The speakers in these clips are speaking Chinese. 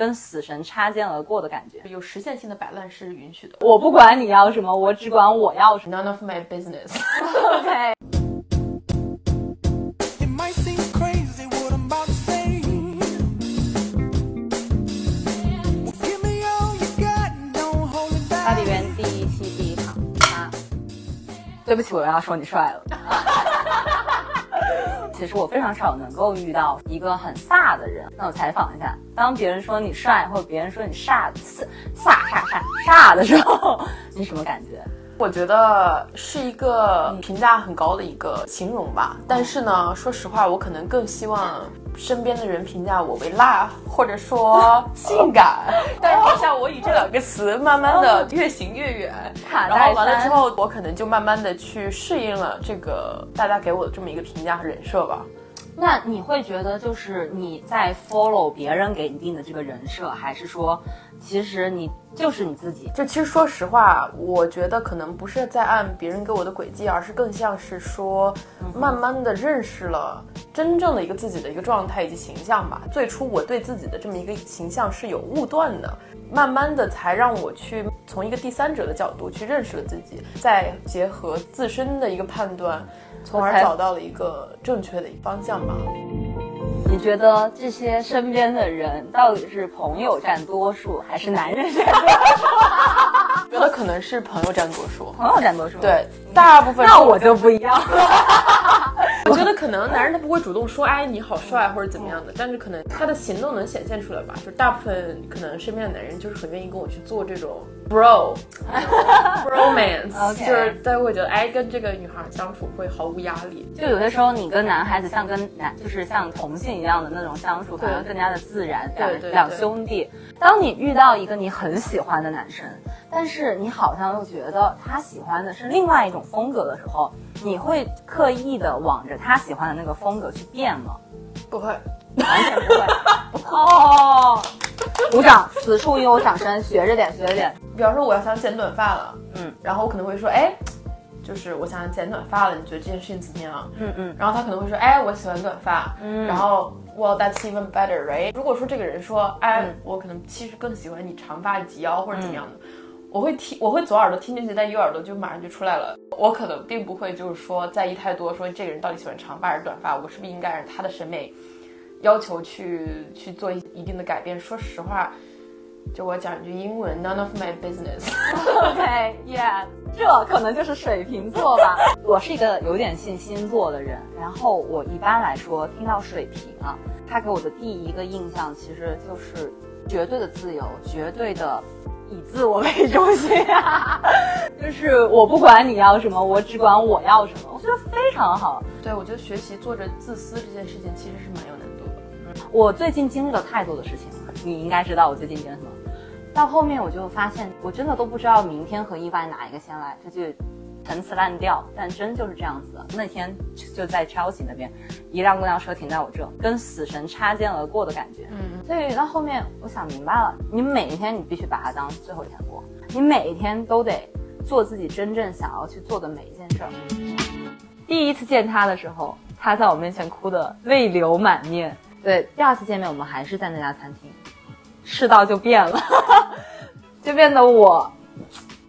跟死神擦肩而过的感觉，有实现性的摆烂是允许的。我不管你要什么，我只管我要什么。None of my business。OK。巴黎园第一期第一场，啊！对不起，我要说你帅了。其实我非常少能够遇到一个很飒的人。那我采访一下，当别人说你帅，或者别人说你 飒飒飒飒飒的时候，你什么感觉？我觉得是一个评价很高的一个形容吧，但是呢，说实话，我可能更希望身边的人评价我为辣，或者说 性感。但是好像我以这两个词慢慢的 越行越远，卡然后完了之后，我可能就慢慢的去适应了这个大家给我的这么一个评价和人设吧。那你会觉得就是你在 follow 别人给你定的这个人设，还是说其实你就是你自己？就其实说实话，我觉得可能不是在按别人给我的轨迹，而是更像是说，慢慢的认识了真正的一个自己的一个状态以及形象吧。最初我对自己的这么一个形象是有误断的，慢慢的才让我去从一个第三者的角度去认识了自己，再结合自身的一个判断，从而找到了一个正确的一个方向吧。你觉得这些身边的人到底是朋友占多数，还是男人占多数？觉得可能是朋友占多数，朋友占多数。，对，大部分那我就不一样。我觉得可能男人他不会主动说，哎，你好帅或者怎么样的，但是可能他的行动能显现出来吧。就大部分可能身边的男人就是很愿意跟我去做这种 bro bromance，OK 就是大家会觉得，哎，跟这个女孩相处会毫无压力。就有些时候，你跟男孩子像跟男，就是像同性一样的那种相处，可能更加的自然。对对对两兄弟，当你遇到一个你很喜欢的男生，但是你好像又觉得他喜欢的是另外一种风格的时候，你会刻意的往着他喜欢的那个风格去变吗？不会，完全不会。哦，鼓掌，此处应有掌声，学着点，学着点。比方说我要想剪短发了，嗯，然后我可能会说，哎，就是我想剪短发了，你觉得这件事情怎么样？嗯嗯，然后他可能会说，哎，我喜欢短发，嗯然后 Well, that's even better, right？如果说这个人说，哎，嗯我可能其实更喜欢你长发及腰或者怎么样的，我会听，我会左耳朵听进去，但右耳朵就马上就出来了。我可能并不会就是说在意太多，说这个人到底喜欢长发还是短发，我是不是应该按他的审美要求去去做一定的改变？说实话。就我讲一句英文，None of my business。OK，Yeah，、这可能就是水瓶座吧。我是一个有点信星座的人，然后我一般来说听到水瓶啊，他给我的第一个印象其实就是绝对的自由，绝对的以自我为中心啊，就是我不管你要什么，我只管我要什么，我觉得非常好。对，我觉得学习做着自私这件事情其实是蛮有难度的。我最近经历了太多的事情了，你应该知道我最近经历了什么。到后面我就发现，我真的都不知道明天和意外哪一个先来，这句陈词滥调，但真就是这样子的。那天就在 Chelsea 那边，一辆公交车停在我这，跟死神擦肩而过的感觉。嗯，所以到后面我想明白了，你每一天你必须把它当最后一天过，你每一天都得做自己真正想要去做的每一件事儿。第一次见他的时候，他在我面前哭得泪流满面。对，第二次见面我们还是在那家餐厅，世道就变了，就变得我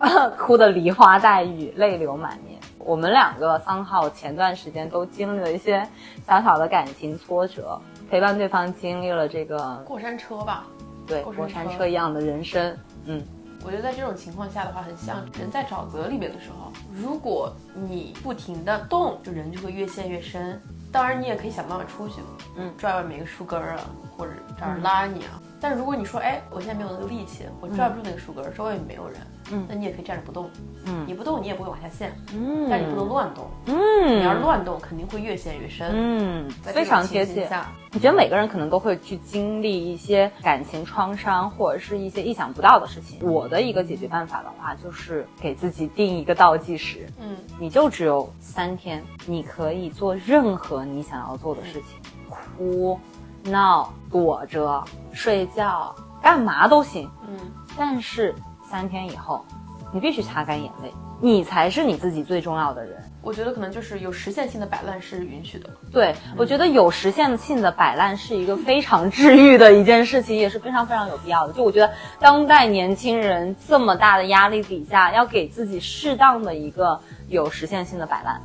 哭得梨花带雨，泪流满面。我们两个三号前段时间都经历了一些小小的感情挫折，陪伴对方经历了这个过山车吧。对过山车车一样的人生。嗯，我觉得在这种情况下的话，很像人在沼泽里面的时候，如果你不停的动，就人就会越陷越深。当然，你也可以想办法出去，嗯拽外面一个树根儿啊，或者找人拉你啊。但是如果你说，哎，我现在没有那个力气，我拽不住那个树根儿，周围没有人，嗯。那你也可以站着不动，嗯。你不动你也不会往下陷，嗯。但你不能乱动，嗯。你要是乱动，肯定会越陷越深。嗯，非常贴切。情形下，我觉得每个人可能都会去经历一些感情创伤，或者是一些意想不到的事情。我的一个解决办法的话，就是给自己定一个倒计时，嗯，你就只有三天，你可以做任何你想要做的事情，哭、闹、躲着、睡觉，干嘛都行。嗯，但是三天以后，你必须擦干眼泪，你才是你自己最重要的人。我觉得可能就是有实现性的摆烂是允许的。对，我觉得有实现性的摆烂是一个非常治愈的一件事情，也是非常非常有必要的。就我觉得，当代年轻人这么大的压力底下，要给自己适当的一个有实现性的摆烂。